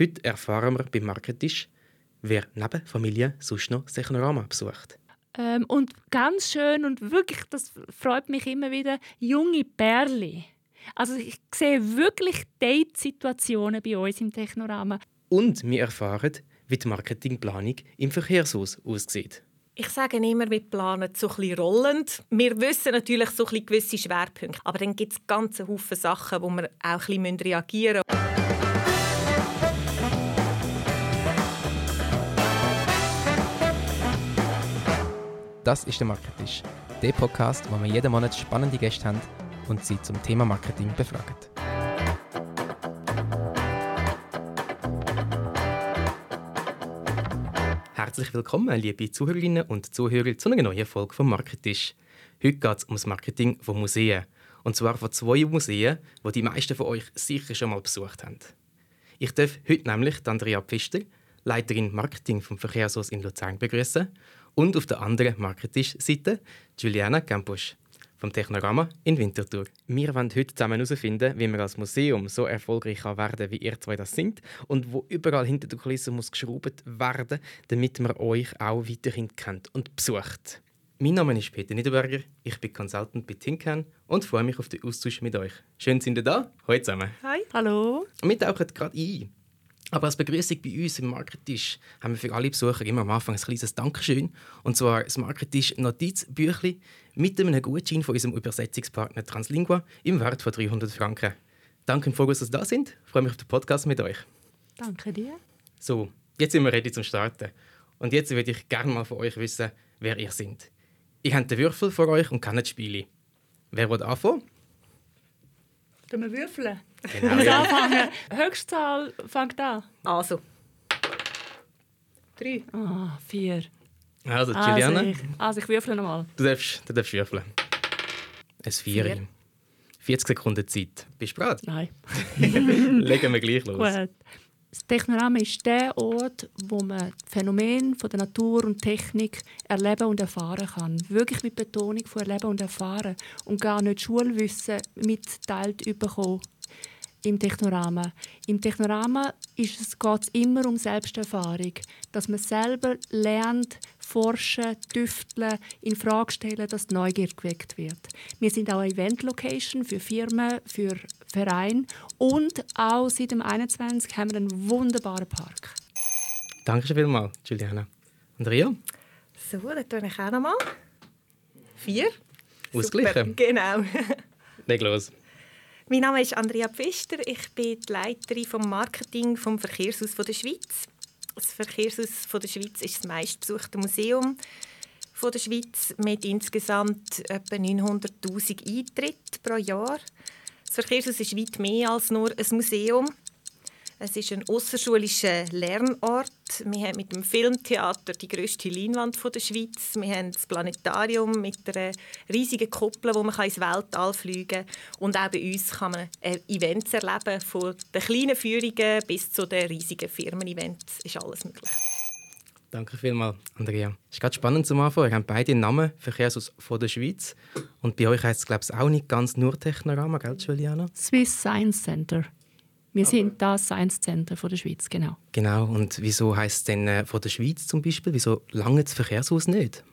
Heute erfahren wir beim Marketisch, wer neben Familie sonst noch Technorama besucht. Ähm, und ganz schön und wirklich, das freut mich immer wieder, junge Perle. Also ich sehe wirklich Date-Situationen bei uns im Technorama. Und wir erfahren, wie die Marketingplanung im Verkehrshaus aussieht. Ich sage immer, wir planen so ein bisschen rollend. Wir wissen natürlich so ein bisschen gewisse Schwerpunkte, aber dann gibt es ganze Haufen Sachen, wo wir auch ein bisschen reagieren müssen. Das ist der Marketisch, der Podcast, wo wir jeden Monat spannende Gäste haben und sie zum Thema Marketing befragen. Herzlich willkommen, liebe Zuhörerinnen und Zuhörer, zu einer neuen Folge vom Marketisch. Heute geht es um das Marketing von Museen. Und zwar von zwei Museen, die die meisten von euch sicher schon mal besucht haben. Ich darf heute nämlich Andrea Pfister, Leiterin Marketing vom Verkehrshaus in Luzern, begrüßen und auf der anderen Marketisch-Seite Juliana Campusch vom Technorama in Winterthur. Wir wollen heute zusammen herausfinden, wie wir als Museum so erfolgreich werden kann, wie ihr zwei das sind und wo überall hinter der Kulisse muss geschraubt werden, damit man euch auch weiterhin kennt und besucht. Mein Name ist Peter Niederberger, ich bin Consultant bei Tinkan und freue mich auf den Austausch mit euch. Schön, sind ihr da. Hallo zusammen. Hi. Hallo. Wir tauchen gerade ein aber als Begrüßung bei uns im Marketisch haben wir für alle Besucher immer am Anfang ein kleines Dankeschön. Und zwar das Marketisch Notizbüchli mit einem Gutschein von unserem Übersetzungspartner Translingua im Wert von 300 Franken. Danke im Voraus, dass Sie da sind. Ich freue mich auf den Podcast mit euch. Danke dir. So, jetzt sind wir ready zum Starten. Und jetzt würde ich gerne mal von euch wissen, wer ihr seid. Ihr habt den Würfel vor euch und kennt die Spiele. Wer will anfangen? Können wir würfeln? Genau, Wir ja. anfangen. Höchstzahl fängt an. Also. Drei. Ah, vier. Also, Juliana, Also ich, also ich würfle nochmal. du, darfst, du darfst würfeln. Ein Vier. Vier. 40 Sekunden Zeit. Bist du bereit? Nein. Legen wir gleich los. Gut. Das Technorama ist der Ort, wo man Phänomene von der Natur und Technik erleben und erfahren kann. Wirklich mit Betonung von erleben und erfahren. Und gar nicht Schulwissen mitteilt bekommen im Technorama. Im Technorama ist es, geht es immer um Selbsterfahrung. Dass man selber lernt, forschen, tüfteln, in Frage stellen, dass die Neugier geweckt wird. Wir sind auch eine Event-Location für Firmen, für Vereine und auch seit dem 21 haben wir einen wunderbaren Park. Danke schon vielmals, Juliana. Andrea? So, dann tue ich auch nochmal. Vier. Ausgleichen. Super, Genau. Leg los. Mein Name ist Andrea Pfister. Ich bin die Leiterin vom Marketing vom Verkehrshaus der Schweiz. Das Verkehrshaus der Schweiz ist das meistbesuchte Museum der Schweiz mit insgesamt etwa 900'000 Eintritten pro Jahr. Das Verkehrshaus ist weit mehr als nur ein Museum. Es ist ein außerschulischer Lernort. Wir haben mit dem Filmtheater die grösste Leinwand von der Schweiz. Wir haben das Planetarium mit einer riesigen Kuppel, wo man ins Weltall fliegen kann. Und auch bei uns kann man äh, Events erleben, von den kleinen Führungen bis zu den riesigen Firmen-Events. Ist alles möglich. Danke vielmals, Andrea. Es ist gerade spannend zum Anfang. Ihr habt beide einen Namen, Verkehrshaus von der Schweiz. Und bei euch heisst es, glaube ich, auch nicht ganz nur Technorama, gell, Juliana? Swiss Science Center. Wir sind das Science Center von der Schweiz, genau. Genau. Und wieso heisst es denn äh, von der Schweiz zum Beispiel? Wieso lange das Verkehrshaus nicht?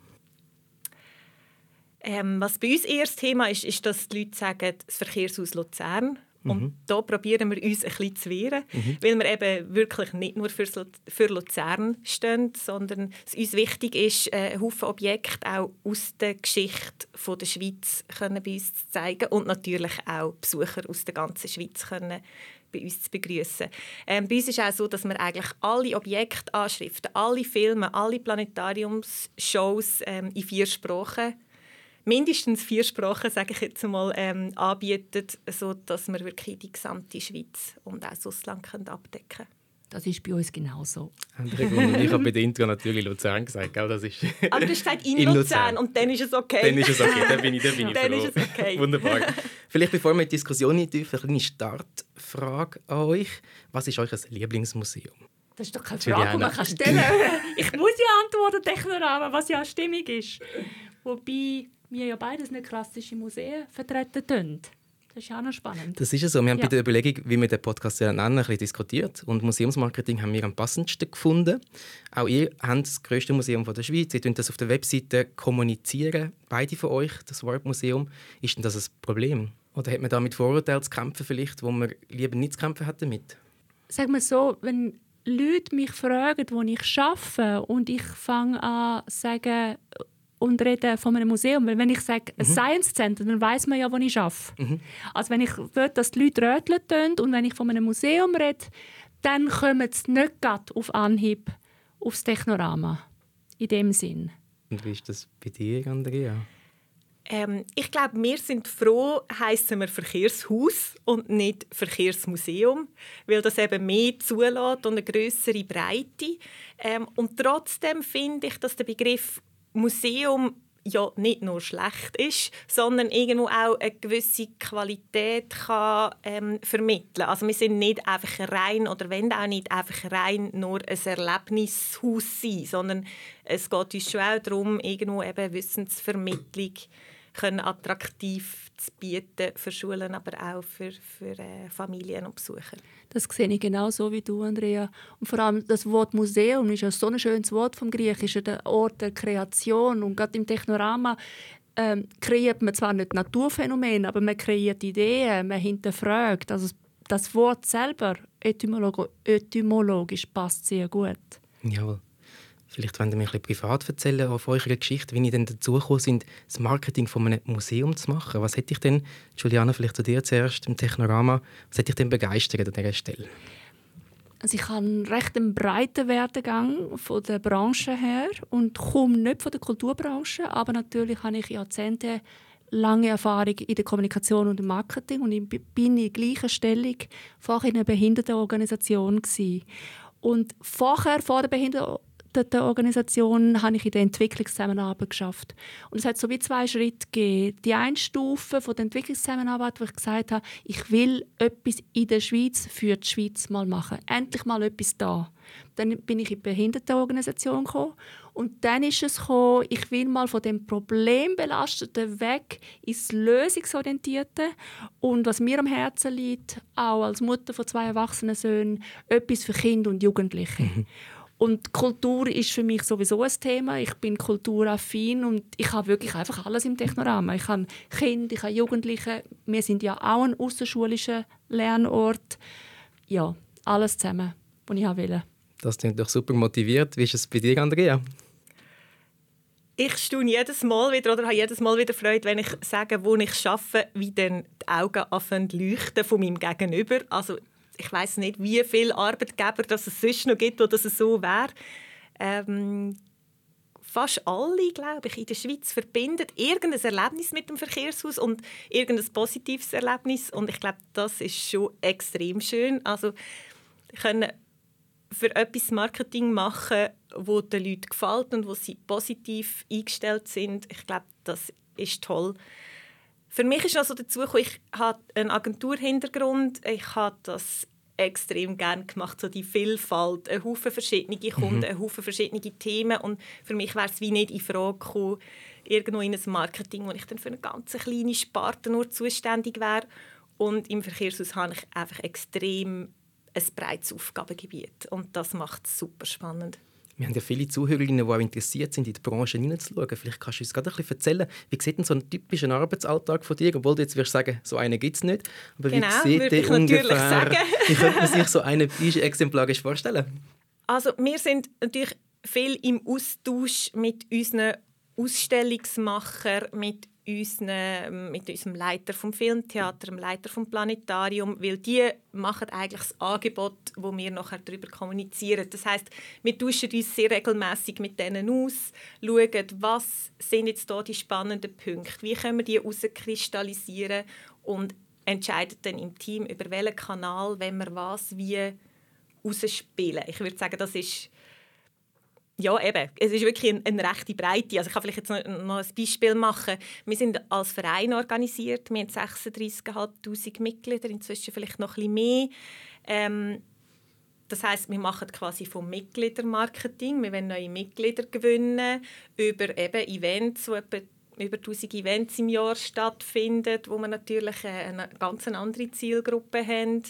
Ähm, was bei uns eher das Thema ist, ist, dass die Leute sagen, das Verkehrshaus Luzern. Und da probieren wir uns ein bisschen zu wehren, weil wir eben wirklich nicht nur für, für Luzern stehen, sondern es uns wichtig ist, äh, einen Haufen Objekte auch aus der Geschichte von der Schweiz können bei uns zu zeigen und natürlich auch Besucher aus der ganzen Schweiz können bei uns zu begrüßen. Ähm, bei uns ist auch so, dass wir eigentlich alle Objektanschriften, alle Filme, alle Planetariumsshows ähm, in vier Sprachen mindestens vier Sprachen, sage ich jetzt mal, ähm, anbietet, sodass wir wirklich die gesamte Schweiz und auch das Ausland können abdecken. Das ist bei uns genauso. Andere Grund. Und ich habe bei der Intro natürlich Luzern gesagt, gell? Das ist Aber du hast gesagt in, In Luzern, Luzern. und dann ist es okay. Dann ist es okay, dann bin ich, dann bin ich Dann froh. ist es okay. Wunderbar. Vielleicht bevor wir in die Diskussion eintauchen, eine kleine Startfrage an euch. Was ist euer Lieblingsmuseum? Das ist doch keine. Frage, die man kann stellen Ich muss ja antworten, Technorama, was ja stimmig ist. Wobei wir ja beides nicht klassische Museen vertreten tun. Das ist auch noch spannend. Das ist ja so. Wir haben ja. bei der Überlegung, wie wir den Podcast nennen, ein bisschen diskutiert. Und Museumsmarketing haben wir am passendsten gefunden. Auch ihr habt das grösste Museum der Schweiz. Ihr könnt das auf der Webseite kommunizieren. Beide von euch, das Warp Museum. Ist denn das ein Problem? Oder hat man da mit Vorurteilen zu kämpfen, vielleicht, wo man lieber nicht zu kämpfen hat damit? Sag mal so, wenn Leute mich fragen, wo ich arbeite und ich fange an zu sagen, und rede von einem Museum. Weil wenn ich sage mhm. Science Center, dann weiß man ja, wo ich arbeite. Mhm. Also wenn ich will, dass die Leute röteln und wenn ich von einem Museum rede, dann kommen sie nicht auf Anhieb aufs Technorama. In dem Sinn. Und wie ist das bei dir, Andrea? Ähm, ich glaube, wir sind froh, heißen wir Verkehrshaus und nicht Verkehrsmuseum, weil das eben mehr zulässt und eine größere Breite. Ähm, und trotzdem finde ich, dass der Begriff Museum ja nicht nur schlecht ist, sondern irgendwo auch eine gewisse Qualität kann, ähm, vermitteln. Also wir sind nicht einfach rein oder wenn auch nicht einfach rein nur ein Erlebnishaus sein, sondern es geht uns schon auch darum, irgendwo eben Wissensvermittlung können attraktiv zu bieten für Schulen, aber auch für, für äh, Familien und Besucher. Das sehe ich genau so wie du, Andrea. Und vor allem das Wort Museum ist ja so ein schönes Wort vom Griechischen, der Ort der Kreation. Und gerade im Technorama ähm, kreiert man zwar nicht Naturphänomene, aber man kreiert Ideen, man hinterfragt. Also das Wort selber etymolog etymologisch passt sehr gut. Jawohl. Vielleicht wollt ihr mir ein bisschen privat erzählen auf eurer Geschichte, wie ihr denn dazu gekommen sind, das Marketing von einem Museum zu machen. Was hätte ich denn, Juliana, vielleicht zu dir zuerst im Technorama, was hätte ich denn begeistert an dieser Stelle? Also ich habe einen recht breiten Werdegang von der Branche her und komme nicht von der Kulturbranche, aber natürlich habe ich Jahrzehnte lange Erfahrung in der Kommunikation und im Marketing und ich bin in gleicher Stellung vorher in einer Behindertenorganisation gewesen. Und vorher, vor der Behindertenorganisation, der Organisation habe ich in der Entwicklungszusammenarbeit geschafft. Und es hat so wie zwei Schritte gegeben. Die eine Stufe von der Entwicklungszusammenarbeit, wo ich gesagt habe, ich will etwas in der Schweiz für die Schweiz mal machen. Endlich mal etwas da. Dann bin ich in die Behindertenorganisation gekommen und dann ist es gekommen, ich will mal von dem Problembelasteten weg ins Lösungsorientierte und was mir am Herzen liegt, auch als Mutter von zwei erwachsenen Söhnen, etwas für Kinder und Jugendliche. Mhm. Und Kultur ist für mich sowieso ein Thema. Ich bin kulturaffin und ich habe wirklich einfach alles im Technorama. Ich habe Kinder, ich habe Jugendliche. Wir sind ja auch ein außerschulischer Lernort. Ja, alles zusammen, was ich will. Das klingt doch super motiviert. Wie ist es bei dir, Andrea? Ich staune jedes Mal wieder oder habe jedes Mal wieder Freude, wenn ich sage, wo ich arbeite, wie dann die Augen anfangen leuchten von meinem Gegenüber. Also ich weiß nicht, wie viele Arbeitgeber das es sonst noch gibt, wo das so wäre. Ähm, fast alle, glaube ich, in der Schweiz verbinden irgendein Erlebnis mit dem Verkehrshaus und irgendein positives Erlebnis. Und ich glaube, das ist schon extrem schön. Also können für etwas Marketing machen, wo den Leuten gefällt und wo sie positiv eingestellt sind. Ich glaube, das ist toll. Für mich ist also dazu gekommen, ich habe einen Agenturhintergrund. Ich habe das extrem gerne gemacht, so die Vielfalt, ein Haufen verschiedene Kunden, mhm. ein Haufen verschiedene Themen und für mich wäre es wie nicht in Frage gekommen, irgendwo in ein Marketing, wo ich dann für eine ganz kleine Sparte nur zuständig wäre und im Verkehrshaus habe ich einfach extrem ein breites Aufgabengebiet und das macht es super spannend. Wir haben ja viele Zuhörerinnen, die auch interessiert sind, in die Branche hineinzuschauen. Vielleicht kannst du uns gerade ein bisschen erzählen, wie sieht denn so ein typischer Arbeitsalltag von dir? Obwohl du jetzt wirst sagen, so einen gibt es nicht. Aber genau, wie sieht der ungefähr, sagen. wie könnte man sich so einen exemplarisch vorstellen? Also wir sind natürlich viel im Austausch mit unseren Ausstellungsmachern, mit unseren, mit unserem Leiter vom Filmtheater, dem Leiter vom Planetarium, weil die machen eigentlich das Angebot, wo wir nachher darüber kommunizieren. Das heißt, wir tauschen uns sehr regelmäßig mit denen aus, schauen, was sind jetzt da die spannenden Punkte, wie können wir die herauskristallisieren und entscheiden dann im Team über welchen Kanal, wenn wir was wie ausspielen. Ich würde sagen, das ist ja, eben. Es ist wirklich eine, eine rechte Breite. Also ich kann vielleicht jetzt noch, noch, ein Beispiel machen. Wir sind als Verein organisiert. Wir haben 36'500 Mitglieder, inzwischen vielleicht noch ein bisschen mehr. Ähm, das heißt, wir machen quasi vom Mitgliedermarketing. Wir wollen neue Mitglieder gewinnen über eben Events, die etwa über 1000 Events im Jahr stattfinden, wo wir natürlich eine ganz andere Zielgruppe haben,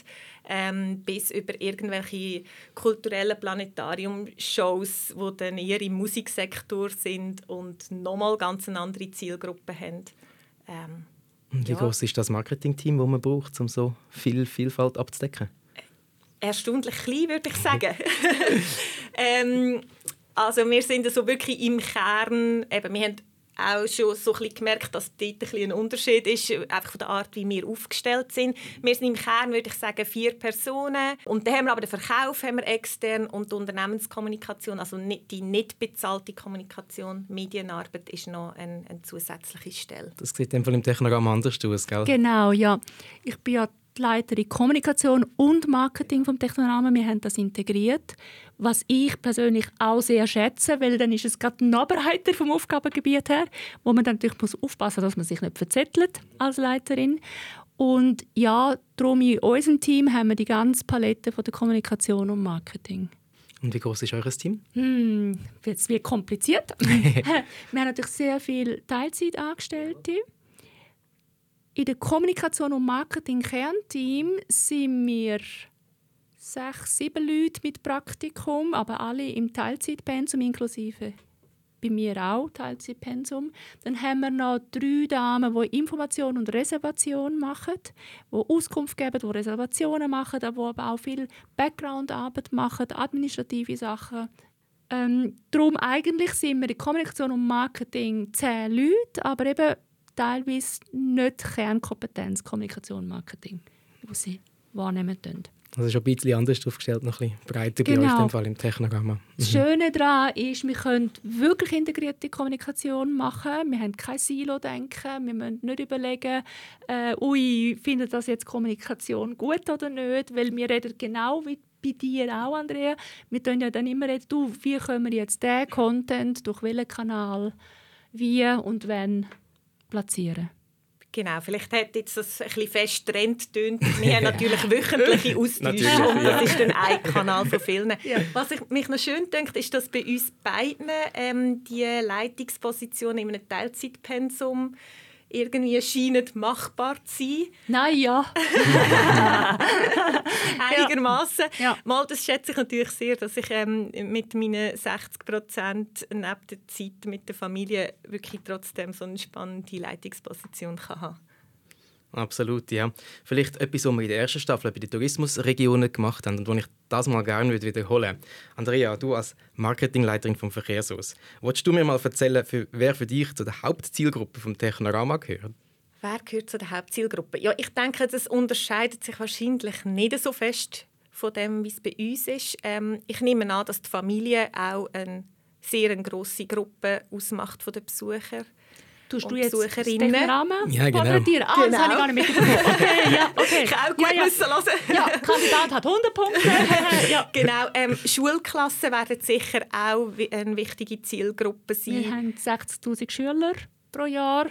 ähm, bis über irgendwelche kulturellen Planetarium-Shows, die dann eher im Musiksektor sind und nochmal ganz eine andere Zielgruppe haben. Ähm, Wie ja. groß ist das Marketingteam, das man braucht, um so viel Vielfalt abzudecken? Erstaunlich klein, würde ich sagen. ähm, also wir sind so wirklich im Kern, eben, wir haben auch schon so ein gemerkt, dass dort ein, ein Unterschied ist, einfach von der Art, wie wir aufgestellt sind. Wir sind im Kern, würde ich sagen, vier Personen. Und dann haben wir aber den Verkauf haben wir extern und die Unternehmenskommunikation, also die nicht bezahlte Kommunikation, Medienarbeit, ist noch eine, eine zusätzliche Stelle. Das sieht in im Technogramm anders aus, gell? Genau, ja. Ich bin ja die Leiterin Kommunikation und Marketing vom Technorahmen. Wir haben das integriert, was ich persönlich auch sehr schätze, weil dann ist es gerade noch breiter vom Aufgabengebiet her, wo man dann natürlich muss aufpassen, dass man sich nicht verzettelt als Leiterin. Und ja, darum in unserem Team haben wir die ganze Palette von der Kommunikation und Marketing. Und wie groß ist euer Team? Hm, jetzt wird kompliziert. wir haben natürlich sehr viele Teilzeitangestellte. In der Kommunikation und Marketing Kernteam sind wir sechs, sieben Leute mit Praktikum, aber alle im Teilzeitpensum inklusive bei mir auch Teilzeitpensum. Dann haben wir noch drei Damen, die Information und Reservation machen, die Auskunft geben, die Reservationen machen, die aber auch viel Background-Arbeit machen, administrative Sachen. Ähm, darum eigentlich sind wir in Kommunikation und Marketing zehn Leute, aber eben teilweise nicht Kernkompetenz Kommunikation und Marketing, die sie wahrnehmen können. Also schon ein bisschen anders aufgestellt, noch ein bisschen breiter genau. bei euch im, Fall im Technogamma. Mhm. Das Schöne daran ist, wir können wirklich integrierte Kommunikation machen. Wir haben kein Silo-Denken. Wir müssen nicht überlegen, äh, ui, findet das jetzt Kommunikation gut oder nicht, weil wir reden genau wie bei dir auch, Andrea. Wir tun ja dann immer reden, du, wie können wir jetzt den Content, durch welchen Kanal, wie und wann platzieren. Genau, vielleicht hat jetzt das ein bisschen fest Trend tönt. Wir haben natürlich wöchentliche Austausche und das ist dann ein Kanal von vielen. Ja. Was ich, mich noch schön denke, ist, dass bei uns beiden ähm, die Leitungspositionen in einem Teilzeitpensum irgendwie scheinen machbar zu sein. Nein, ja. Einigermaßen. Ja. Mal, das schätze ich natürlich sehr, dass ich ähm, mit meinen 60 Prozent neben der Zeit mit der Familie wirklich trotzdem so eine spannende Leitungsposition kann haben Absolut, ja. Vielleicht etwas, was wir in der ersten Staffel bei den Tourismusregionen gemacht haben und was ich das mal gerne wiederholen würde. Andrea, du als Marketingleiterin vom Verkehrshaus, willst du mir mal erzählen, für, wer für dich zu der Hauptzielgruppe vom Technorama gehört? Wer gehört zu der Hauptzielgruppe? Ja, ich denke, das unterscheidet sich wahrscheinlich nicht so fest von dem, wie es bei uns ist. Ähm, ich nehme an, dass die Familie auch eine sehr grosse Gruppe ausmacht von den Besuchern Tust du jetzt Besucherinnen. Rahmen ja, genau. porträtieren? Ah, genau. das habe ich gar nicht mitbekommen. Okay, ja, okay. Ich auch gut ja, ja. müssen hören. Ja, Kandidat hat 100 Punkte. ja. Genau, ähm, Schulklassen werden sicher auch eine wichtige Zielgruppe sein. Wir haben 60'000 Schüler pro Jahr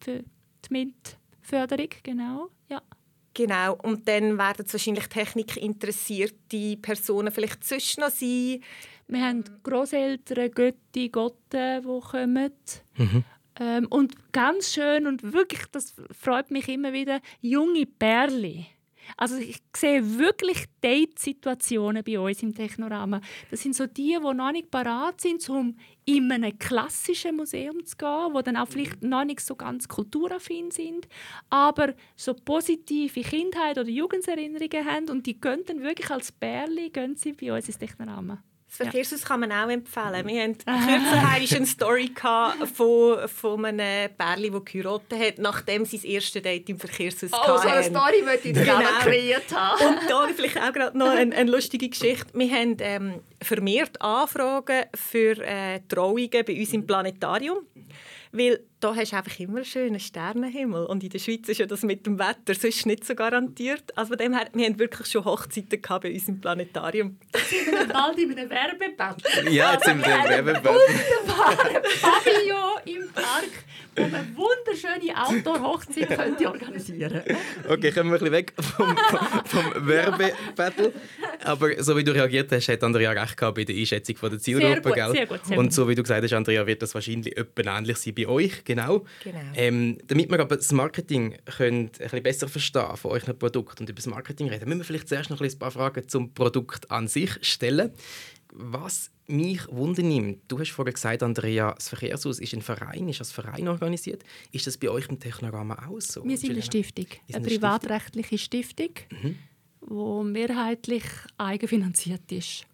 für die MINT-Förderung, genau. Ja. Genau, und dann werden es wahrscheinlich technikinteressierte Personen vielleicht zwischen noch sein. Wir haben Großeltern, Götti, Gotte, die kommen. Mhm. Ähm, und ganz schön und wirklich, das freut mich immer wieder, junge Perle. Also ich sehe wirklich Date-Situationen bei uns im Technorama. Das sind so die, die noch nicht parat sind, um in ein klassisches Museum zu gehen, wo dann auch vielleicht noch nicht so ganz kulturaffin sind, aber so positive Kindheit oder Jugenderinnerungen haben und die gehen dann wirklich als Perle gehen sie bei uns ins Technorama. Das Verkehrshaus ja. kann man auch empfehlen. Wir hatten kürzlich eine Story von, von einem Pärchen, das geheiratet hat, nachdem sie das erste Date im Verkehrshaus hatten. Oh, so eine Story möchte ich genau. gerne kreiert haben. Und da vielleicht auch gerade noch eine, eine lustige Geschichte. Wir haben ähm, vermehrt Anfragen für äh, Trauungen bei uns im Planetarium. Weil da hast du einfach immer einen schönen Sternenhimmel. Und in der Schweiz ist ja das mit dem Wetter sonst nicht so garantiert. Also von dem her, wir haben wirklich schon Hochzeiten bei uns im Planetarium. sind wir bald in einem Werbeband. Ja, jetzt sind wir im Werbeband. Wunderbare Pavillon im Park, wo man wunderschöne Outdoor-Hochzeit könnte organisieren Okay, kommen wir ein bisschen weg vom, vom, vom Werbebattle. Aber so wie du reagiert hast, hat Andrea recht gehabt bei der Einschätzung von der Zielgruppe. Sehr gut, gell? sehr gut, sehr Und gut. so wie du gesagt hast, Andrea, wird das wahrscheinlich etwa ähnlich sein bei euch. Genau. Genau. Ähm, damit wir aber das Marketing können ein bisschen besser verstehen von euren Produkten und über das Marketing reden, müssen wir vielleicht zuerst noch ein paar Fragen zum Produkt an sich stellen. Was mich wundernimmt, du hast vorhin gesagt, Andrea, das Verkehrshaus ist ein Verein, ist als Verein organisiert. Ist das bei euch im Technorama auch so? Wir sind eine? Stiftung, eine eine privatrechtliche Stiftung, die mehrheitlich eigenfinanziert ist.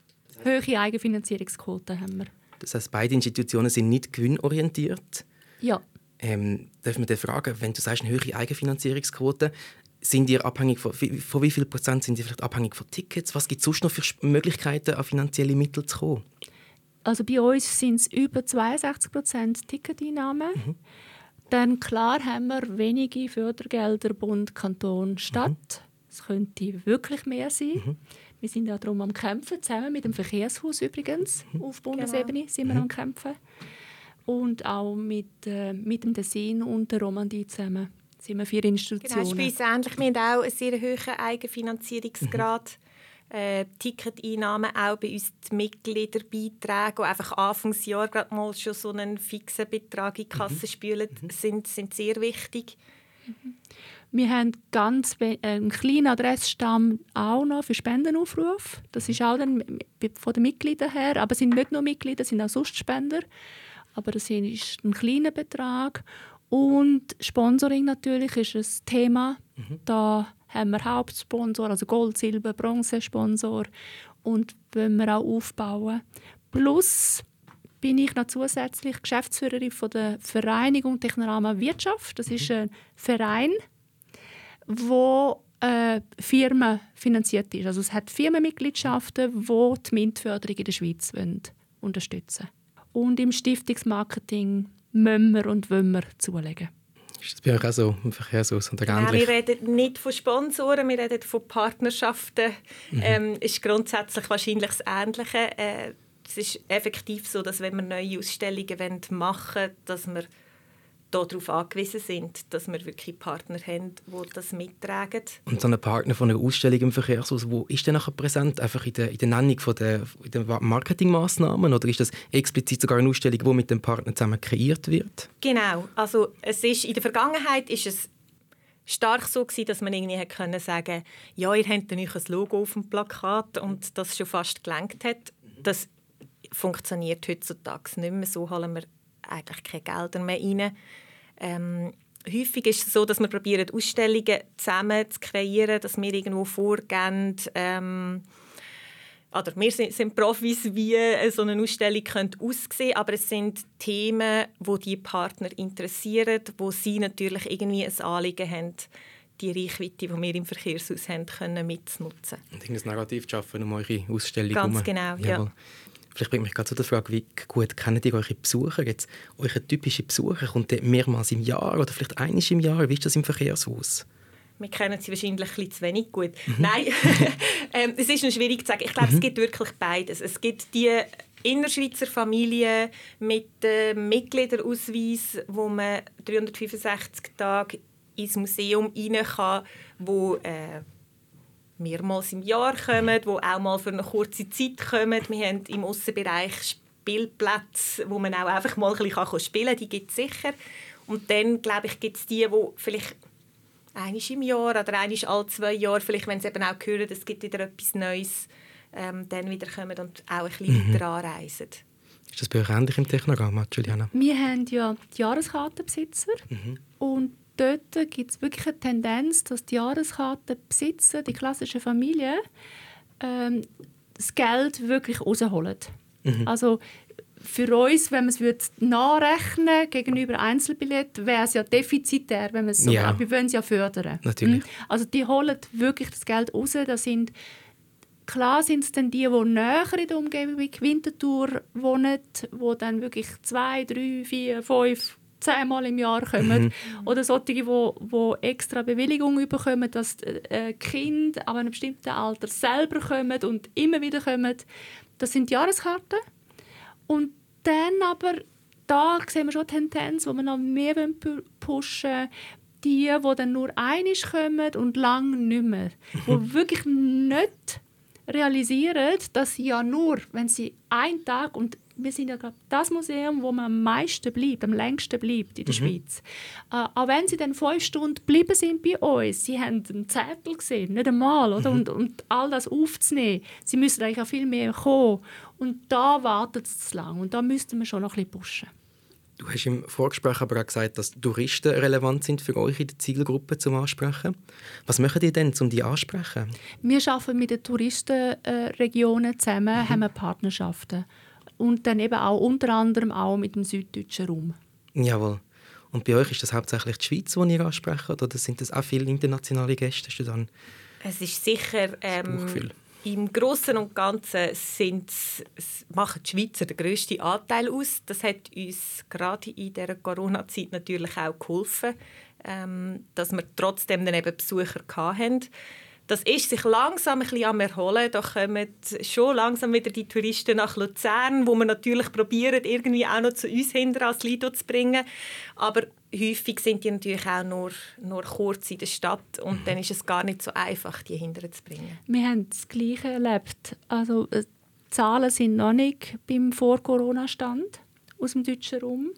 Hohe Eigenfinanzierungsquote haben wir. Das heißt, beide Institutionen sind nicht gewinnorientiert. Ja, Ähm, darf man dann fragen, wenn du sagst, eine höhere Eigenfinanzierungsquote, sind ihr abhängig von, wie- von wie viel Prozent sind ihr vielleicht abhängig von Tickets? Was gibt es sonst noch für Möglichkeiten, an finanzielle Mittel zu kommen? also bei uns sind es über 62 Prozent Ticketeinnahmen. Dann klar haben wir wenige Fördergelder Bund, Kanton, Stadt. Es könnte wirklich mehr sein. Wir sind ja darum am Kämpfen, zusammen mit dem Verkehrshaus übrigens. Auf Bundesebene sind wir am Kämpfen. Und auch mit, äh, mit dem Tessin und der Romandie zusammen sind wir vier Genau, ist Institutionen. bei uns ähnlich. Wir haben auch einen sehr hohen Eigenfinanzierungsgrad. Äh, Ticketeinnahmen auch bei uns die Mitgliederbeiträge, die einfach Anfangsjahr gerade mal schon so einen fixen Betrag in die Kasse spülen, sind, sind sehr wichtig. Wir haben ganz äh, einen kleinen Adressstamm auch noch für Spendenaufrufe. Das ist auch dann von den Mitgliedern her, aber es sind nicht nur Mitglieder, es sind auch sonst Spender. Aber das ist ein kleiner Betrag. Und Sponsoring natürlich ist ein Thema. Da haben wir Hauptsponsor, also Gold, Silber, Bronze-Sponsor. Und wollen wir auch aufbauen. Plus bin ich noch zusätzlich Geschäftsführerin von der Vereinigung Technorama Wirtschaft. Das ist ein Verein, wo äh, Firmen finanziert ist. Also es hat Firmenmitgliedschaften, die die MINT-Förderung in der Schweiz wollen unterstützen Und im Stiftungsmarketing müssen wir und wollen wir zulegen. Ist das bei euch auch so im Verkehrshaus ähnlich? wir reden nicht von Sponsoren, wir reden von Partnerschaften. Ähm, ist grundsätzlich wahrscheinlich das Ähnliche. Äh, es ist effektiv so, dass wenn wir neue Ausstellungen machen wollen, dass wir darauf angewiesen sind, dass wir wirklich Partner haben, die das mittragen. Und so ein Partner von einer Ausstellung im Verkehrshaus, wo ist der nachher präsent? Einfach in der, in der Nennung von der, den Marketingmaßnahmen oder ist das explizit sogar eine Ausstellung, die mit dem Partner zusammen kreiert wird? Genau, also es ist, in der Vergangenheit ist es stark so gewesen, dass man irgendwie hätte können sagen ja, ihr habt dann euch ein Logo auf dem Plakat und das schon fast gelenkt hat. Das funktioniert heutzutage nicht mehr. So holen wir eigentlich keine Gelder mehr rein. Ähm, häufig ist es so, dass wir probieren, Ausstellungen zusammen zu kreieren, dass wir irgendwo vorgehen, ähm, oder wir sind, sind Profis, wie so eine Ausstellung könnte aussehen aber es sind Themen, wo die Partner interessieren, wo sie natürlich irgendwie ein Anliegen haben, die Reichweite, die wir im Verkehrshaus haben, können mitzunutzen. Und irgendein Narrativ zu schaffen um eure Ausstellung Ganz herum. genau, ja. Vielleicht bringt mich gerade zu der Frage, wie gut kennt ihr eure Besucher? Jetzt, eure typische Besucher kommt der mehrmals im Jahr oder vielleicht einmal im Jahr? Wie ist das im Verkehrshaus? Wir kennen sie wahrscheinlich ein bisschen zu wenig gut. Nein, ähm, es ist schwierig zu sagen. Ich glaube, es gibt wirklich beides. Es gibt die Innerschweizer Familie mit dem Mitgliederausweis, wo man 365 Tage ins Museum rein kann, wo äh, mehrmals im Jahr kommen, wo auch mal für eine kurze Zeit kommen. Wir haben im Aussenbereich Spielplätze, wo man auch einfach mal ein bisschen spielen kann. Die gibt es sicher. Und dann, glaube ich, gibt es die, die vielleicht einmal im Jahr oder einmal alle zwei Jahre, vielleicht wenn sie eben auch hören, es gibt wieder etwas Neues, ähm, dann wieder kommen und auch ein bisschen weiter anreisen. Ist das bei euch ähnlich im Technogramm, Juliana? Wir haben ja die Jahreskartenbesitzer und dort gibt es wirklich eine Tendenz, dass die Jahreskartenbesitzer, die klassischen Familien, ähm, das Geld wirklich rausholen. Also für uns, wenn man es würde nachrechnen gegenüber Einzelbillett, wäre es ja defizitär, wenn man es so Ja. Wir wollen es ja fördern. Natürlich. Mhm. Also die holen wirklich das Geld raus. Das sind Klar sind es dann die, die näher in der Umgebung Winterthur wohnen, die dann wirklich zwei, drei, vier, fünf, zehnmal im Jahr kommen. Oder solche, die, die extra Bewilligung bekommen, dass äh, Kinder ab einem bestimmten Alter selber kommen und immer wieder kommen. Das sind die Jahreskarten. Und dann aber da sehen wir schon Tendenz, wo wir noch mehr pushen wollen. Die, die dann nur einig kommen und lange nicht mehr. Die wirklich nicht realisieren, dass sie ja nur, wenn sie einen Tag und wir sind ja gerade das Museum, wo man am meisten bleibt, am längsten bleibt in der mhm. Schweiz. Äh, auch wenn sie dann fünf Stunden geblieben sind bei uns, sie haben einen Zettel gesehen, nicht einmal, oder? Mhm. Und, und all das aufzunehmen, sie müssen eigentlich auch viel mehr kommen. Und da wartet es zu lang und da müssten wir schon noch ein bisschen pushen. Du hast im Vorgespräch aber auch gesagt, dass Touristen relevant sind für euch in der Zielgruppe zum Ansprechen. Was machen ihr denn, um die ansprechen? Wir arbeiten mit den Touristenregionen zusammen, mhm. haben Partnerschaften und dann eben auch unter anderem auch mit dem süddeutschen Raum. Jawohl. Und bei euch ist das hauptsächlich die Schweiz, die ihr ansprecht, oder sind das auch viele internationale Gäste? Dann es ist sicher ähm, im Großen und Ganzen sind, machen die Schweizer den grössten Anteil aus. Das hat uns gerade in dieser Corona-Zeit natürlich auch geholfen, ähm, dass wir trotzdem dann eben Besucher hatten das ist sich langsam ein bisschen am Erholen. Da kommen schon langsam wieder die Touristen nach Luzern, wo wir natürlich probieren, irgendwie auch noch zu uns hinter als Lido zu bringen. Aber häufig sind die natürlich auch nur, nur kurz in der Stadt und mhm. dann ist es gar nicht so einfach, die hinter zu bringen. Wir haben das Gleiche erlebt. Also, die äh, Zahlen sind noch nicht beim Vor-Corona-Stand aus dem deutschen Raum.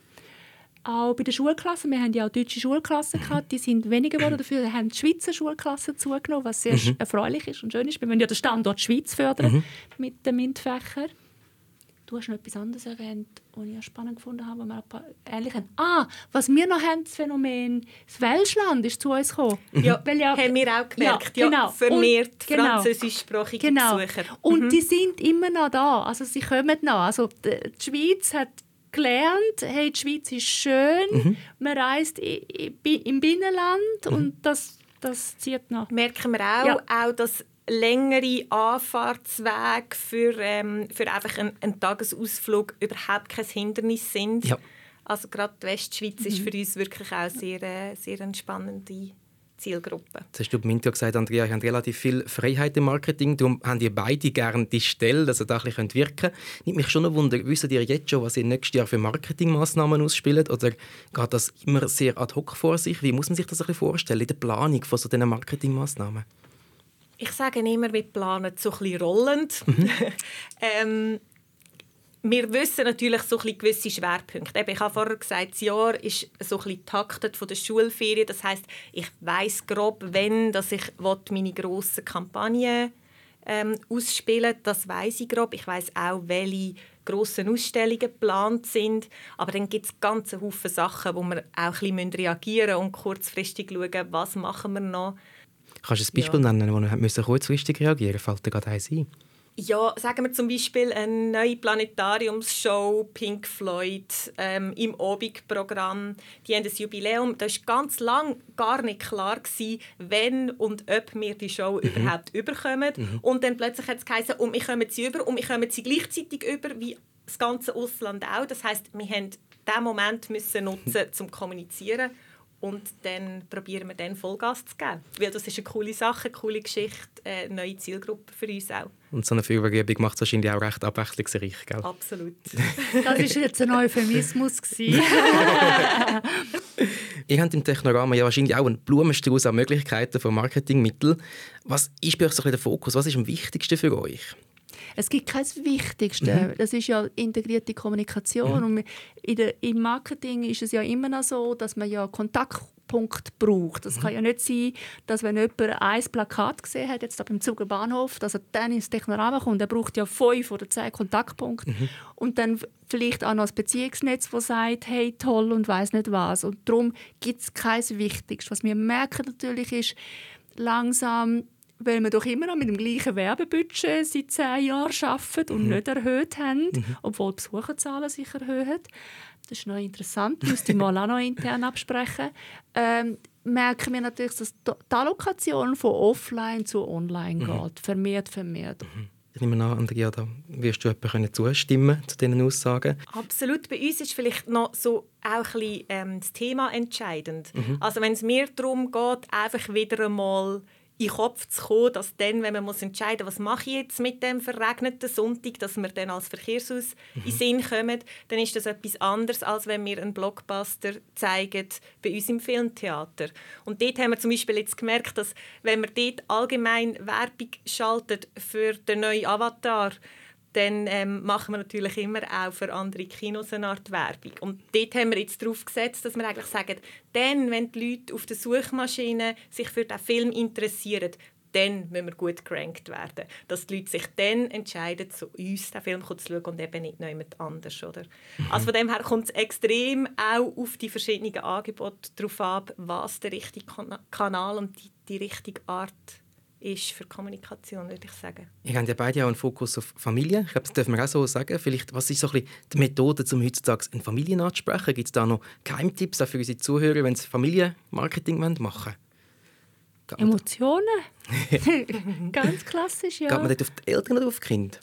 Auch bei den Schulklassen, wir haben ja auch deutsche Schulklassen gehabt, die sind weniger geworden, dafür haben die Schweizer Schulklassen zugenommen, was sehr mhm. erfreulich ist und schön ist. Wir wollen ja den Standort Schweiz fördern mhm. mit den MINT-Fächern. Du hast noch etwas anderes erwähnt, was ich spannend gefunden habe, wir ähnlich haben. Ah, was wir noch haben, das Phänomen, das Welschland ist zu uns gekommen. Mhm. Ja, weil ja, haben wir auch gemerkt. Ja, genau. Ja, vermehrt und, genau, französischsprachige genau. Besucher. Und mhm. die sind immer noch da, also sie kommen noch. Also die, die Schweiz hat gelernt, hey, die Schweiz ist schön, mhm. man reist im Binnenland mhm. und das, das zieht nach. Merken wir auch, ja. auch dass längere Anfahrtswege für, ähm, für einfach einen, einen, Tagesausflug überhaupt kein Hindernis sind. Ja. Also gerade die Westschweiz mhm. ist für uns wirklich auch sehr, äh, sehr eine spannende Zielgruppe. Jetzt hast du Minto gesagt, Andrea, ihr habt relativ viel Freiheit im Marketing. Darum haben ihr beide gerne die Stelle, dass ihr da ein bisschen wirken könnt. Nimmt mich schon ein Wunder, wisst ihr jetzt schon, was ihr nächstes Jahr für Marketingmaßnahmen ausspielt? Oder geht das immer sehr ad hoc vor sich? Wie muss man sich das ein bisschen vorstellen in der Planung von so diesen Marketingmaßnahmen? Ich sage immer, wir planen so ein bisschen rollend. Mhm. ähm, wir wissen natürlich so ein gewisse Schwerpunkte. ich habe vorher gesagt, das Jahr ist so ein taktet von der Schulferien. Das heißt, ich weiß grob, wenn dass ich meine grossen Kampagnen ähm, ausspielen Das weiß ich grob. Ich weiß auch, welche grossen Ausstellungen geplant sind. Aber dann gibt es ganz Haufen Sachen, wo wir auch ein bisschen reagieren und kurzfristig schauen, was machen wir noch. Kannst du ein Beispiel ja. nennen, wo wir kurzfristig reagieren müssen? Fällt dir gerade eins ein? Ja, sagen wir zum Beispiel eine neue Planetariumsshow, Pink Floyd, ähm, im Obig-Programm. Die haben ein Jubiläum. Da war ganz lang gar nicht klar, gewesen, wenn und ob wir die Show mhm. überhaupt überkommen. Mhm. Und dann plötzlich hat es geheißen, und wir kommen sie über und wir kommen sie gleichzeitig über wie das ganze Ausland auch. Das heißt, wir mussten diesen Moment müssen nutzen, um zu kommunizieren und dann probieren wir dann Vollgas zu geben. Weil das ist eine coole Sache, eine coole Geschichte, eine neue Zielgruppe für uns auch. Und so eine Filmübung macht es wahrscheinlich auch recht abwechslungsreich, gell? Absolut. das war jetzt ein Euphemismus. Ihr habt im Technorama ja wahrscheinlich auch einen Blumenstrauß an Möglichkeiten von Marketingmitteln. Was ist bei euch so der Fokus? Was ist am wichtigsten für euch? Es gibt kein Wichtigste. Mhm. Das ist ja integrierte Kommunikation. Mhm. Und in der, Im Marketing ist es ja immer noch so, dass man ja Kontaktpunkt braucht. Es mhm. kann ja nicht sein, dass wenn jemand ein Plakat gesehen hat, jetzt beim Zuger Bahnhof, dass er dann ins Technorama kommt. Er braucht ja fünf oder zehn Kontaktpunkte. Mhm. Und dann vielleicht auch noch ein Beziehungsnetz, das sagt, hey, toll und weiß nicht was. Und darum gibt es kein Wichtigstes. Was wir merken natürlich ist, langsam weil wir doch immer noch mit dem gleichen Werbebudget seit zehn Jahren arbeiten und mhm. nicht erhöht haben, mhm. obwohl die Besucherzahlen sich erhöhen. Das ist noch interessant, müsste ich mal auch noch intern absprechen. Ähm, merken wir natürlich, dass die Allokation von offline zu online mhm. geht, vermehrt, vermehrt. Mhm. Ich nehme an, Andrea, da wirst du jemanden zustimmen zu diesen Aussagen. Absolut. Bei uns ist vielleicht noch so auch ein bisschen, ähm, das Thema entscheidend. Mhm. Also wenn es mir darum geht, einfach wieder einmal in den Kopf zu kommen, dass dann, wenn man muss entscheiden muss, was mache ich jetzt mit dem verregneten Sonntag, dass wir dann als Verkehrshaus mhm. in den Sinn kommen, dann ist das etwas anderes, als wenn wir einen Blockbuster zeigen bei uns im Filmtheater. Und dort haben wir zum Beispiel jetzt gemerkt, dass wenn man dort allgemein Werbung schaltet für den neuen Avatar, dann ähm, machen wir natürlich immer auch für andere Kinos eine Art Werbung. Und dort haben wir jetzt darauf gesetzt, dass wir eigentlich sagen, dann, wenn die Leute auf der Suchmaschine sich für den Film interessieren, dann müssen wir gut gerankt werden. Dass die Leute sich dann entscheiden, zu uns den Film zu schauen und eben nicht noch jemand anders. Oder? Mhm. Also von dem her kommt es extrem auch auf die verschiedenen Angebote darauf ab, was der richtige Kanal und die, die richtige Art ist für Kommunikation, würde ich sagen. Ihr habt ja beide auch einen Fokus auf Familie. Ich glaube, das dürfen wir auch so sagen. Vielleicht, was ist so ein bisschen die Methode, um heutzutage eine Familie anzusprechen? Gibt es da noch Geheimtipps auch für unsere Zuhörer, wenn sie Familienmarketing machen wollen? Emotionen? Ganz klassisch, ja. Geht man dort auf die Eltern oder auf die Kinder?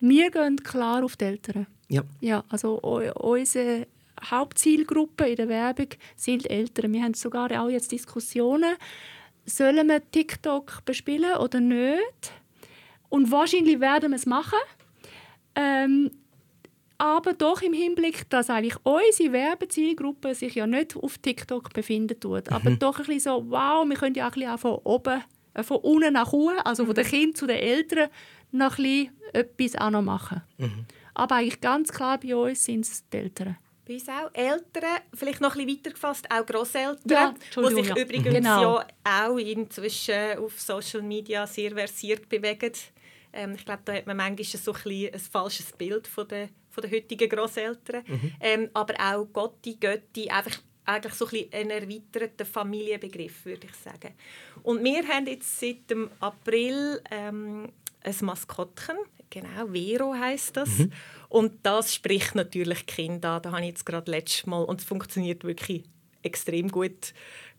Wir gehen klar auf die Eltern. Ja. ja also unsere Hauptzielgruppe in der Werbung sind Eltern. Wir haben sogar auch jetzt Diskussionen, sollen wir TikTok bespielen oder nicht? Und wahrscheinlich werden wir es machen. Ähm, aber doch im Hinblick, dass eigentlich unsere Werbezielgruppe sich ja nicht auf TikTok befindet tut. Mhm. Aber doch ein bisschen so, wow, wir können ja auch ein bisschen von oben, äh, von unten nach oben, also von den mhm. Kindern zu den Eltern, noch ein bisschen etwas auch noch machen. Mhm. Aber eigentlich ganz klar bei uns sind es die Eltern. Bei uns auch Eltern, vielleicht noch ein bisschen weitergefasst, auch Grosseltern, ja, die sich ja. übrigens genau. ja auch inzwischen auf Social Media sehr versiert bewegen. Ähm, ich glaube, da hat man manchmal so ein, bisschen ein falsches Bild von der, von der heutigen Grosseltern. Mhm. Ähm, aber auch Gotti, Götti, einfach eigentlich so ein einen erweiterten Familienbegriff, würde ich sagen. Und wir haben jetzt seit dem April ähm, ein Maskottchen, genau, Vero heißt das. Mhm. Und das spricht natürlich Kinder an. Da habe ich jetzt gerade letztes Mal, und es funktioniert wirklich extrem gut,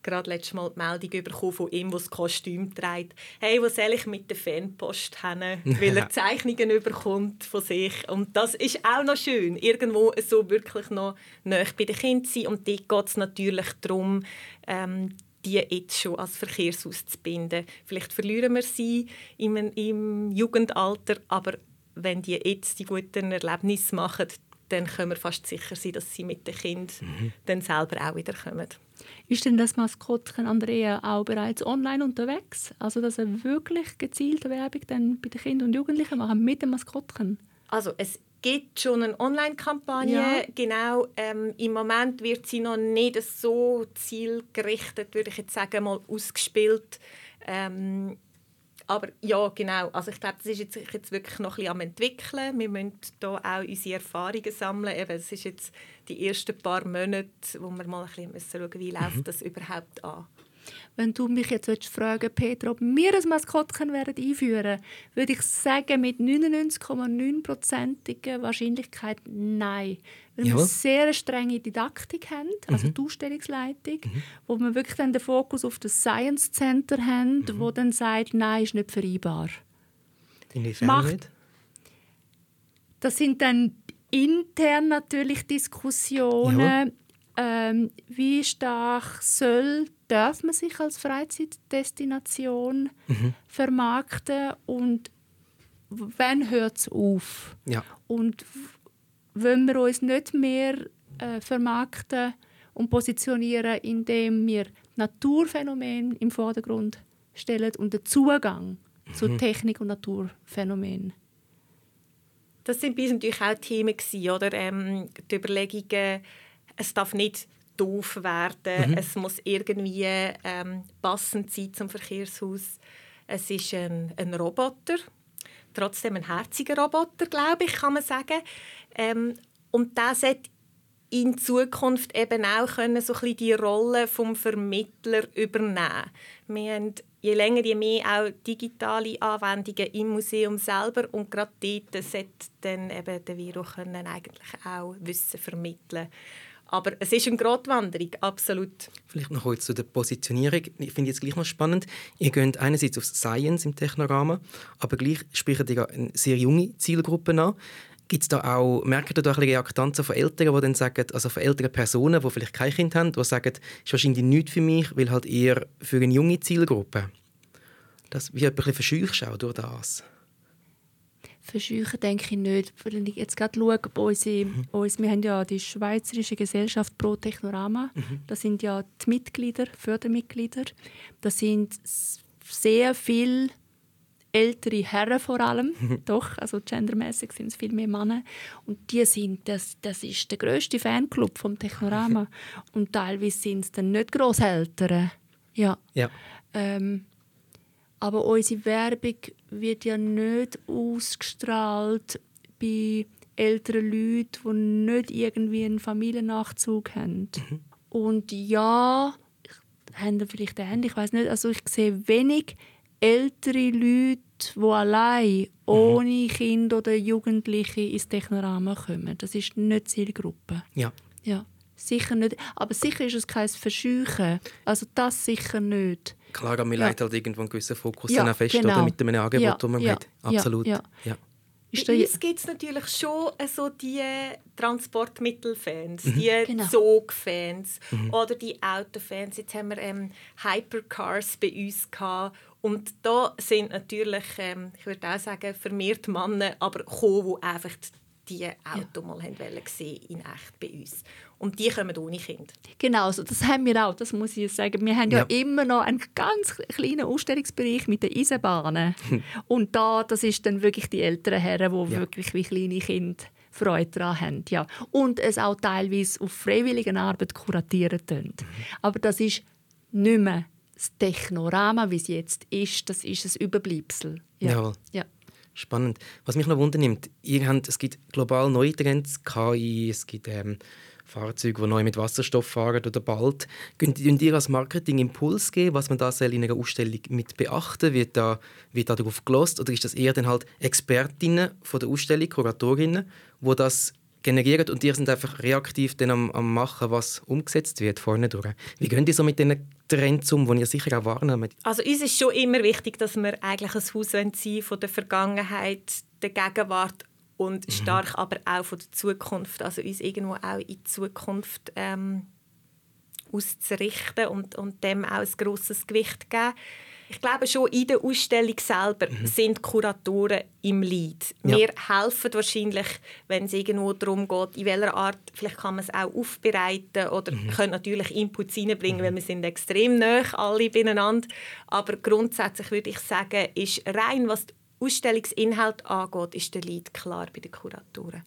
gerade letztes Mal die Meldung bekommen von ihm, der das Kostüm trägt. Hey, was soll ich mit der Fanpost haben? Weil er Zeichnungen überkommt von sich. Und das ist auch noch schön, irgendwo so wirklich noch näher bei den Kindern zu sein. Und dort geht es natürlich darum, ähm, die jetzt schon als Verkehrshaus zu binden. Vielleicht verlieren wir sie im, im Jugendalter, aber wenn die jetzt die guten Erlebnisse machen, dann können wir fast sicher sein, dass sie mit den Kindern mhm. dann selber auch wieder kommen. Ist denn das Maskottchen Andrea auch bereits online unterwegs? Also dass er wirklich gezielte Werbung dann bei den Kindern und Jugendlichen machen mit dem Maskottchen? Also es gibt schon eine Online-Kampagne. Ja. Genau, ähm, im Moment wird sie noch nicht so zielgerichtet, würde ich jetzt sagen, mal ausgespielt. Ähm, aber ja, genau. Also ich glaube, das ist jetzt, jetzt wirklich noch ein bisschen am entwickeln. Wir müssen hier auch unsere Erfahrungen sammeln. Eben, es ist jetzt die ersten paar Monate, wo wir mal ein bisschen schauen müssen, wie läuft mhm. das überhaupt an. Wenn du mich jetzt fragen Peter, ob wir ein Maskottchen einführen werden, würde ich sagen, mit 99,9%iger Wahrscheinlichkeit nein. Weil ja. wir eine sehr strenge Didaktik haben, also mhm. die Ausstellungsleitung, mhm. wo wir wirklich dann den Fokus auf das Science Center haben, mhm. wo dann sagt, nein, ist nicht vereinbar. Inwiefern Macht, nicht? Das sind dann intern natürlich Diskussionen, ja. Ähm, wie stark soll darf man sich als Freizeitdestination mhm. vermarkten und wann hört es auf? Ja. Und wenn wir uns nicht mehr äh, vermarkten und positionieren, indem wir Naturphänomene im Vordergrund stellen und den Zugang mhm. zu Technik und Naturphänomenen. Das sind bei uns natürlich auch Themen gewesen, oder ähm, die Überlegungen, es darf nicht doof werden. Mhm. Es muss irgendwie ähm, passend sein zum Verkehrshaus. Es ist ein, ein Roboter, trotzdem ein herziger Roboter, glaube ich, kann man sagen. Ähm, und der sollte in Zukunft eben auch können, so ein die Rolle vom Vermittler übernehmen. Wir haben je länger, je mehr auch digitale Anwendungen im Museum selber und gerade dort sollte dann eben der Virus können eigentlich auch Wissen vermitteln aber es ist eine Grotwanderung, absolut. Vielleicht noch kurz zu der Positionierung. Ich finde jetzt gleich noch spannend. Ihr geht einerseits auf Science im Technorama, aber gleich sprecht ihr eine sehr junge Zielgruppe an. Gibt es da auch, merkt ihr da ein Reaktanzen von Eltern, die dann sagen, also von älteren Personen, die vielleicht kein Kind haben, die sagen, das ist wahrscheinlich nichts für mich, weil halt eher für eine junge Zielgruppe? das wie ein bisschen verscheuchst auch durch das? Verscheuchen denke ich nicht. Wenn ich jetzt gerade schaue, unsere, mhm. uns, wir haben ja die Schweizerische Gesellschaft Pro Technorama. Mhm. Das sind ja die Mitglieder, Fördermitglieder. Das sind sehr viele ältere Herren vor allem, doch, also gendermäßig sind es viel mehr Männer und die sind, das, das ist der größte Fanclub vom Technorama und teilweise sind es dann nicht Großeltern, ja. ja. Ähm, aber unsere Werbung wird ja nicht ausgestrahlt bei älteren Leuten, die nicht irgendwie einen Familiennachzug haben. Mhm. Und ja, haben vielleicht ähnlich, ich weiß nicht, also ich sehe wenig ältere Leute, die allein ohne Kind oder Jugendliche ins Technorama kommen. Das ist nicht Zielgruppe. Ja. ja. Sicher nicht. Aber sicher ist es kein Verscheuchen. Also das sicher nicht. Klar, aber man ja. legt halt irgendwo einen gewissen Fokus ja, fest genau. oder mit einem Angebot, ja, das man ja, hat. Absolut. Ja, ja. Bei uns gibt es natürlich schon so die Transportmittelfans, mhm. die genau. Zugfans mhm. oder die Autofans. Jetzt haben wir ähm, Hypercars bei uns gehabt. Und da sind natürlich, ähm, ich würde auch sagen, vermehrt Männer, aber gekommen, die einfach die Auto ja. mal haben gesehen in echt bei uns. Und die kommen ohne Kind. Genau, also das haben wir auch, das muss ich sagen. Wir haben ja, ja immer noch einen ganz kleinen Ausstellungsbereich mit den Eisenbahnen. und da, das ist dann wirklich die älteren Herren, die ja. wirklich wie kleine Kinder Freude daran haben. Ja. Und es auch teilweise auf freiwilligen Arbeit kuratieren können. Mhm. Aber das ist nicht mehr das Technorama, wie es jetzt ist, das ist ein Überbleibsel. Ja. Jawohl. ja. Spannend. Was mich noch wundernimmt, ihr habt, es gibt global neue Trends, KI, es gibt ähm, Fahrzeuge, die neu mit Wasserstoff fahren oder bald. Könnt ihr als Marketing Impuls geben, was man da in einer Ausstellung mit beachten Wird da, wird da darauf gelost Oder ist das eher dann halt Expertinnen von der Ausstellung, Kuratorinnen, wo das generieren und ihr sind einfach reaktiv dann am, am machen, was umgesetzt wird vorne durch. Wie gehen die so mit diesen Trends um, die ihr sicher auch wahrnehmt? Also uns ist schon immer wichtig, dass wir eigentlich ein Haus sein von der Vergangenheit, der Gegenwart und mhm. stark aber auch von der Zukunft. Also uns irgendwo auch in die Zukunft ähm, auszurichten und, und dem auch ein grosses Gewicht geben. Ich glaube schon, in der Ausstellung selber mhm. sind Kuratoren im Lead. Ja. Wir helfen wahrscheinlich, wenn es irgendwo darum geht, in welcher Art, vielleicht kann man es auch aufbereiten oder mhm. können natürlich Inputs reinbringen, mhm. weil wir sind extrem nah alle beieinander. Aber grundsätzlich würde ich sagen, ist rein was die Ausstellungsinhalt angeht, ist der Lead klar bei den Kuratoren.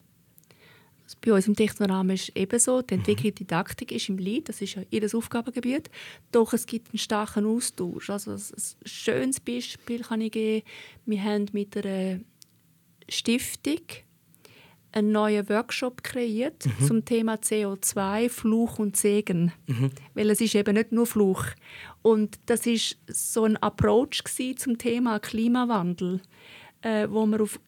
Bei uns im Technorahmen ist ebenso. Die Entwicklung Didaktik ist im Lead, das ist ja ihr Aufgabengebiet. Doch es gibt einen starken Austausch. Also ein schönes Beispiel kann ich geben. Wir haben mit einer Stiftung einen neuen Workshop kreiert mhm. zum Thema CO2, Fluch und Segen. Mhm. Weil es ist eben nicht nur Fluch. Und das ist so ein Approach zum Thema Klimawandel äh, wo man auf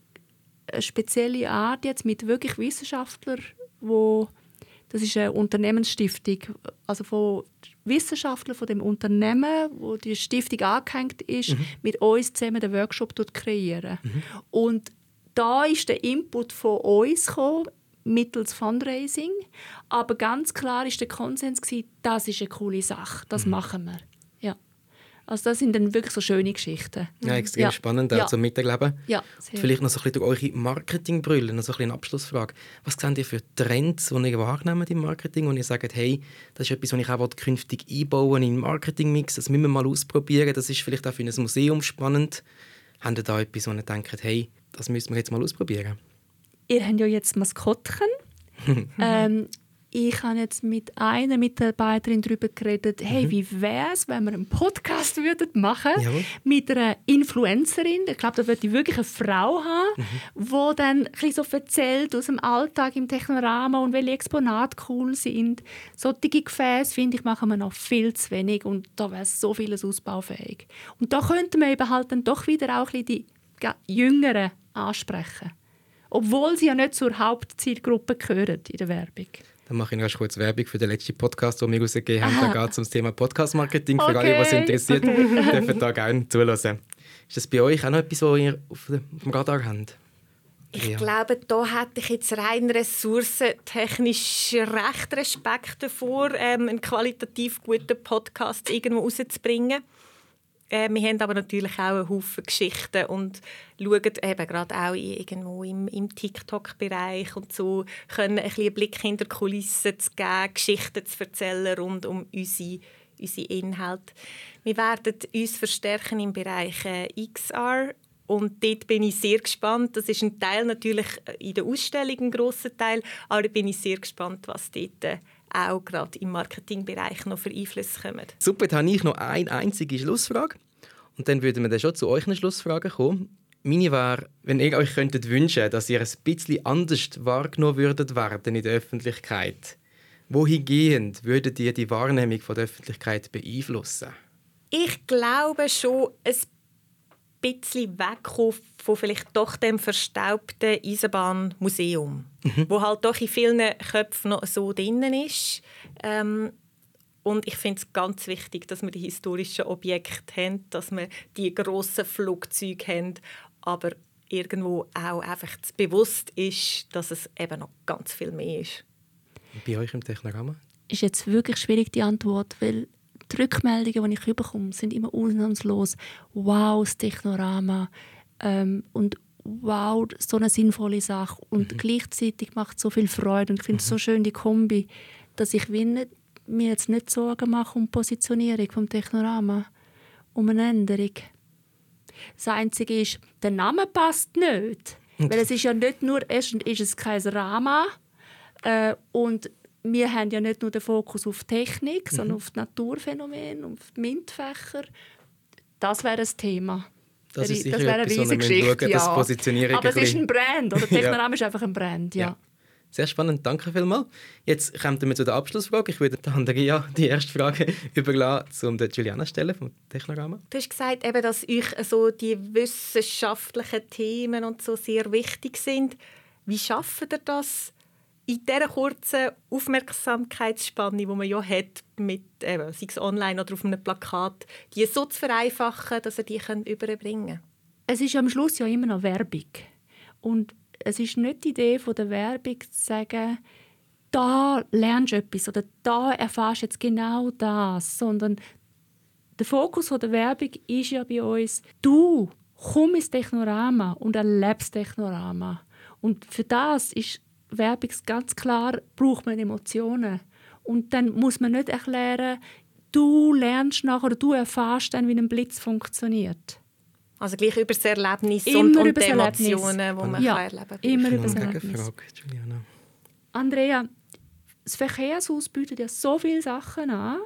eine spezielle Art jetzt mit wirklich Wissenschaftlern, wo das ist eine Unternehmensstiftung, also von Wissenschaftlern von dem Unternehmen, wo die Stiftung angehängt ist, mhm. mit uns zusammen den Workshop dort kreieren. Mhm. Und da ist der Input von uns gekommen, mittels Fundraising, aber ganz klar ist der Konsens gewesen, das ist eine coole Sache, das mhm. machen wir. Also das sind dann wirklich so schöne Geschichten. Ja, extrem ja. spannend auch ja. zum Miterleben. Ja, Vielleicht noch so ein bisschen durch eure Marketingbrille, noch so ein eine Abschlussfrage. Was seht ihr für Trends, die ihr wahrnehmt im Marketing und ihr sagt, hey, das ist etwas, was ich auch künftig einbauen in den Marketingmix, das müssen wir mal ausprobieren, das ist vielleicht auch für ein Museum spannend. Habt ihr da etwas, wo ihr denkt, hey, das müssen wir jetzt mal ausprobieren? Ihr habt ja jetzt Maskottchen. ähm, ich habe jetzt mit einer Mitarbeiterin darüber geredet, hey, mhm. wie wäre es, wenn wir einen Podcast würden machen Jawohl. mit einer Influencerin. Ich glaube, da würde ich wirklich eine Frau haben, mhm. die dann ein so erzählt aus dem Alltag im Technorama und welche Exponate cool sind. Solche Gefäße, finde ich, machen wir noch viel zu wenig und da wäre so vieles ausbaufähig. Und da könnte man eben halt dann doch wieder auch ein bisschen die Jüngeren ansprechen. Obwohl sie ja nicht zur Hauptzielgruppe gehören in der Werbung. Dann mache ich noch kurz Werbung für den letzten Podcast, den wir rausgegeben haben. Da geht es um das Thema Podcast-Marketing. Für okay. alle, die es interessiert, dürfen da gerne zuhören. Ist das bei euch auch noch etwas, was ihr auf dem Radar habt? Ich ja. glaube, da hätte ich jetzt rein ressourcentechnisch recht Respekt davor, ähm, einen qualitativ guten Podcast irgendwo rauszubringen. Äh, wir haben aber natürlich auch einen Haufen Geschichten und schauen eben gerade auch irgendwo im, im TikTok-Bereich und so, können ein einen Blick hinter die Kulissen zu geben, Geschichten zu erzählen rund um unsere, unsere Inhalte. Wir werden uns verstärken im Bereich äh, XR und dort bin ich sehr gespannt. Das ist ein Teil natürlich in der Ausstellung, ein grosser Teil, aber da bin ich sehr gespannt, was dort äh, auch gerade im Marketingbereich noch für Einflüsse kommen. Super, dann habe ich noch eine einzige Schlussfrage. Und dann würden wir dann schon zu euch eine Schlussfrage kommen. Meine wäre, wenn ihr euch könntet wünschen, dass ihr ein bisschen anders wahrgenommen würdet werden in der Öffentlichkeit, wohingehend würdet ihr die Wahrnehmung von der Öffentlichkeit beeinflussen? Ich glaube schon ein bisschen wegkommen von vielleicht doch dem verstaubten Eisenbahnmuseum, mhm. wo halt doch in vielen Köpfen noch so drinnen ist. Ähm, und ich finde es ganz wichtig, dass wir die historischen Objekte haben, dass wir die grossen Flugzeuge haben, aber irgendwo auch einfach bewusst ist, dass es eben noch ganz viel mehr ist. Bei euch im Technogramm? Ist jetzt wirklich schwierig die Antwort, weil die Rückmeldungen, die ich bekomme, sind immer ausnahmslos. Wow, das Technorama. Ähm, und wow, so eine sinnvolle Sache. Und mhm. gleichzeitig macht es so viel Freude. Und ich finde es mhm. so schön, die Kombi, dass ich nicht, mir jetzt nicht Sorgen mache um die Positionierung des Technorama, um eine Änderung. Das Einzige ist, der Name passt nicht. Weil es ist ja nicht nur, erstens ist es kein Rama äh, und wir haben ja nicht nur den Fokus auf Technik, mhm. sondern auf die Naturphänomene, auf die MINT-Fächer. Das wäre ein Thema. Das, ist das wäre eine riesige Geschichte. Ja. Aber es ist ein Brand, oder? Technoram ja. ist einfach ein Brand, ja. ja. Sehr spannend, danke vielmals. Jetzt kommen wir zu der Abschlussfrage. Ich würde Andrea die erste Frage überlassen, um Juliana stellen vom Technogramm. Du hast gesagt, eben, dass euch so die wissenschaftlichen Themen und so sehr wichtig sind. Wie schafft ihr das, in dieser kurzen Aufmerksamkeitsspanne, die man ja hat, mit, eben, sei es online oder auf einem Plakat, die so zu vereinfachen, dass er die überbringen kann? Es ist am Schluss ja immer noch Werbung. Und es ist nicht die Idee von der Werbung zu sagen, da lernst du etwas oder da erfährst du jetzt genau das, sondern der Fokus der Werbung ist ja bei uns, du komm ins Technorama und erlebst Technorama. Und für das ist Werbung ganz klar, braucht man Emotionen. Und dann muss man nicht erklären, du lernst nachher oder du erfährst dann, wie ein Blitz funktioniert. Also gleich über das Erlebnis immer und, und die Emotionen, die man ja, erleben kann. immer über das Erlebnis. Andrea, das Verkehrshaus bietet ja so viele Sachen an.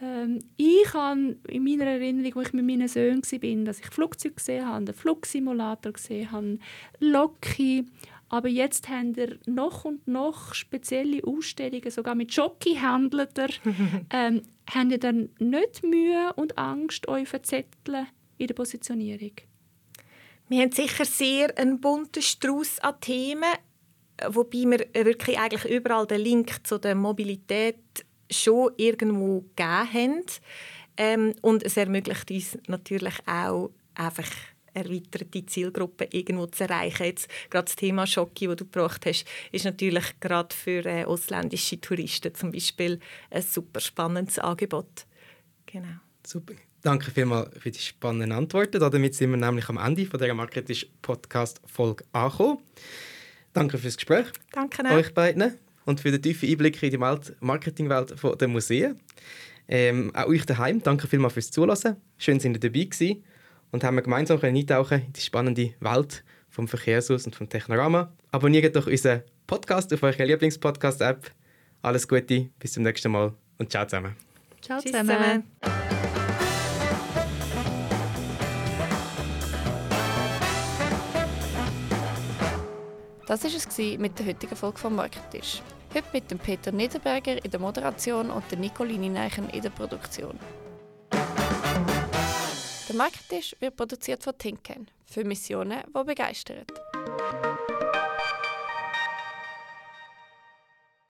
Ähm, ich habe in meiner Erinnerung, wo ich mit meinen Söhnen war, dass ich Flugzeuge gesehen habe, einen Flugsimulator gesehen habe, Loki, aber jetzt haben wir noch und noch spezielle Ausstellungen, sogar mit Jockey-Händlern. ähm, habt ihr dann nicht Mühe und Angst, euch verzetteln in der Positionierung? Wir haben sicher sehr einen bunten Strauß an Themen, wobei wir wirklich eigentlich überall den Link zu der Mobilität schon irgendwo gegeben haben. Ähm, und es ermöglicht uns natürlich auch einfach erweiterte Zielgruppe irgendwo zu erreichen. Jetzt gerade das Thema Schocki, das du gebracht hast, ist natürlich gerade für äh, ausländische Touristen zum Beispiel ein super spannendes Angebot. Genau. Super. Danke vielmals für die spannenden Antworten. Damit sind wir nämlich am Ende von der Marketisch Podcast Folge angekommen. Danke fürs Gespräch. Danke auch. euch beiden und für den tiefen Einblick in die Marketingwelt der Museen. Ähm, auch euch daheim. Danke vielmals fürs Zuhören. Schön, dass ihr dabei gewesen und haben wir gemeinsam eintauchen in die spannende Welt vom Verkehrshaus und vom Technorama. Abonniert doch unseren Podcast auf eurer Lieblingspodcast-App. Alles Gute, bis zum nächsten Mal und ciao zusammen. Ciao zusammen. Das war es mit der heutigen Folge vom Marketisch. Heute mit dem Peter Niederberger in der Moderation und der Nicoline Neichen in der Produktion. Der Markttisch wird produziert von Tinken für Missionen, die begeistern.